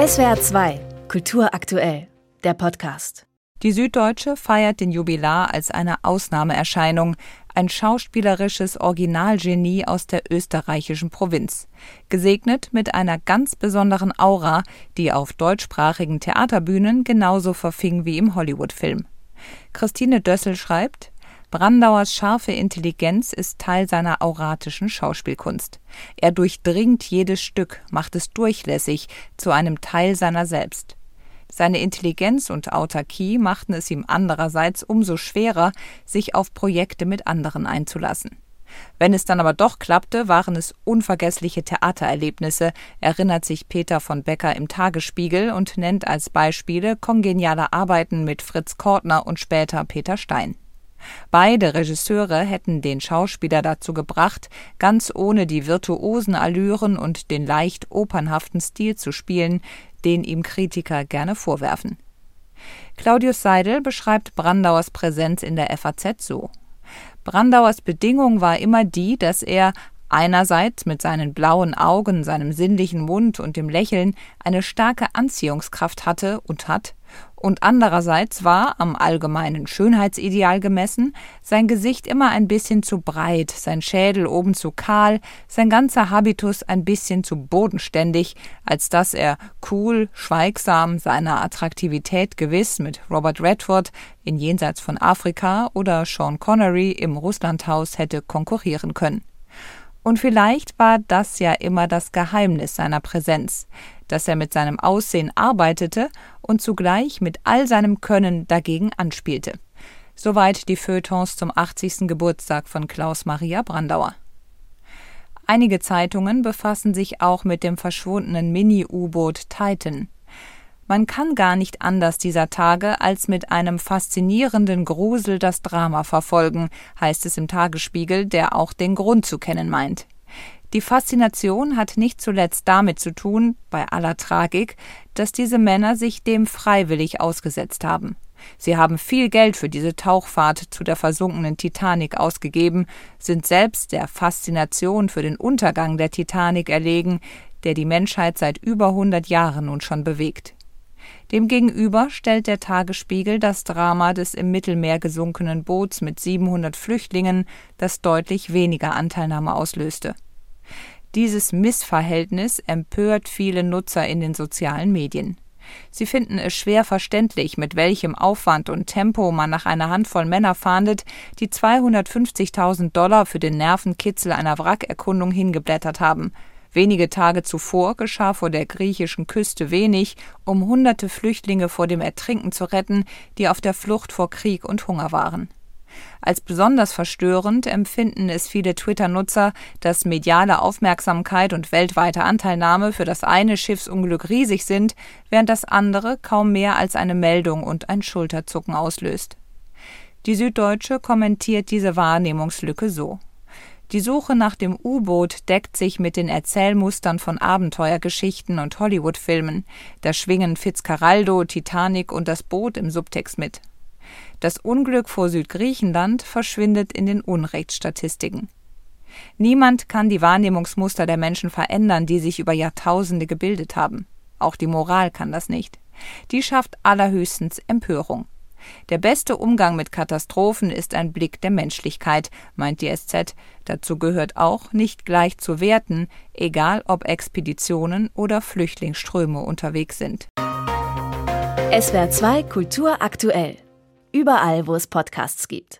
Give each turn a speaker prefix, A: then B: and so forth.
A: SWR 2, Kultur aktuell, der Podcast.
B: Die Süddeutsche feiert den Jubilar als eine Ausnahmeerscheinung, ein schauspielerisches Originalgenie aus der österreichischen Provinz, gesegnet mit einer ganz besonderen Aura, die auf deutschsprachigen Theaterbühnen genauso verfing wie im Hollywood-Film. Christine Dössel schreibt, Brandauers scharfe Intelligenz ist Teil seiner auratischen Schauspielkunst. Er durchdringt jedes Stück, macht es durchlässig, zu einem Teil seiner selbst. Seine Intelligenz und Autarkie machten es ihm andererseits umso schwerer, sich auf Projekte mit anderen einzulassen. Wenn es dann aber doch klappte, waren es unvergessliche Theatererlebnisse, erinnert sich Peter von Becker im Tagesspiegel und nennt als Beispiele kongeniale Arbeiten mit Fritz Kortner und später Peter Stein. Beide Regisseure hätten den Schauspieler dazu gebracht, ganz ohne die virtuosen Allüren und den leicht opernhaften Stil zu spielen, den ihm Kritiker gerne vorwerfen. Claudius Seidel beschreibt Brandauers Präsenz in der FAZ so. Brandauers Bedingung war immer die, dass er einerseits mit seinen blauen Augen, seinem sinnlichen Mund und dem Lächeln eine starke Anziehungskraft hatte und hat, und andererseits war, am allgemeinen Schönheitsideal gemessen, sein Gesicht immer ein bisschen zu breit, sein Schädel oben zu kahl, sein ganzer Habitus ein bisschen zu bodenständig, als dass er cool, schweigsam, seiner Attraktivität gewiss mit Robert Redford in Jenseits von Afrika oder Sean Connery im Russlandhaus hätte konkurrieren können. Und vielleicht war das ja immer das Geheimnis seiner Präsenz, dass er mit seinem Aussehen arbeitete und zugleich mit all seinem Können dagegen anspielte. Soweit die Feuilletons zum 80. Geburtstag von Klaus Maria Brandauer. Einige Zeitungen befassen sich auch mit dem verschwundenen Mini-U-Boot Titan. Man kann gar nicht anders dieser Tage als mit einem faszinierenden Grusel das Drama verfolgen, heißt es im Tagesspiegel, der auch den Grund zu kennen meint. Die Faszination hat nicht zuletzt damit zu tun, bei aller Tragik, dass diese Männer sich dem freiwillig ausgesetzt haben. Sie haben viel Geld für diese Tauchfahrt zu der versunkenen Titanic ausgegeben, sind selbst der Faszination für den Untergang der Titanic erlegen, der die Menschheit seit über 100 Jahren nun schon bewegt. Demgegenüber stellt der Tagesspiegel das Drama des im Mittelmeer gesunkenen Boots mit 700 Flüchtlingen, das deutlich weniger Anteilnahme auslöste. Dieses Missverhältnis empört viele Nutzer in den sozialen Medien. Sie finden es schwer verständlich, mit welchem Aufwand und Tempo man nach einer Handvoll Männer fahndet, die 250.000 Dollar für den Nervenkitzel einer Wrackerkundung hingeblättert haben – Wenige Tage zuvor geschah vor der griechischen Küste wenig, um hunderte Flüchtlinge vor dem Ertrinken zu retten, die auf der Flucht vor Krieg und Hunger waren. Als besonders verstörend empfinden es viele Twitter-Nutzer, dass mediale Aufmerksamkeit und weltweite Anteilnahme für das eine Schiffsunglück riesig sind, während das andere kaum mehr als eine Meldung und ein Schulterzucken auslöst. Die Süddeutsche kommentiert diese Wahrnehmungslücke so. Die Suche nach dem U-Boot deckt sich mit den Erzählmustern von Abenteuergeschichten und Hollywood-Filmen. Da schwingen Fitzcarraldo, Titanic und das Boot im Subtext mit. Das Unglück vor Südgriechenland verschwindet in den Unrechtsstatistiken. Niemand kann die Wahrnehmungsmuster der Menschen verändern, die sich über Jahrtausende gebildet haben. Auch die Moral kann das nicht. Die schafft allerhöchstens Empörung. Der beste Umgang mit Katastrophen ist ein Blick der Menschlichkeit, meint die SZ. Dazu gehört auch, nicht gleich zu werten, egal ob Expeditionen oder Flüchtlingsströme unterwegs sind.
A: SWR 2 Kultur aktuell. Überall, wo es Podcasts gibt.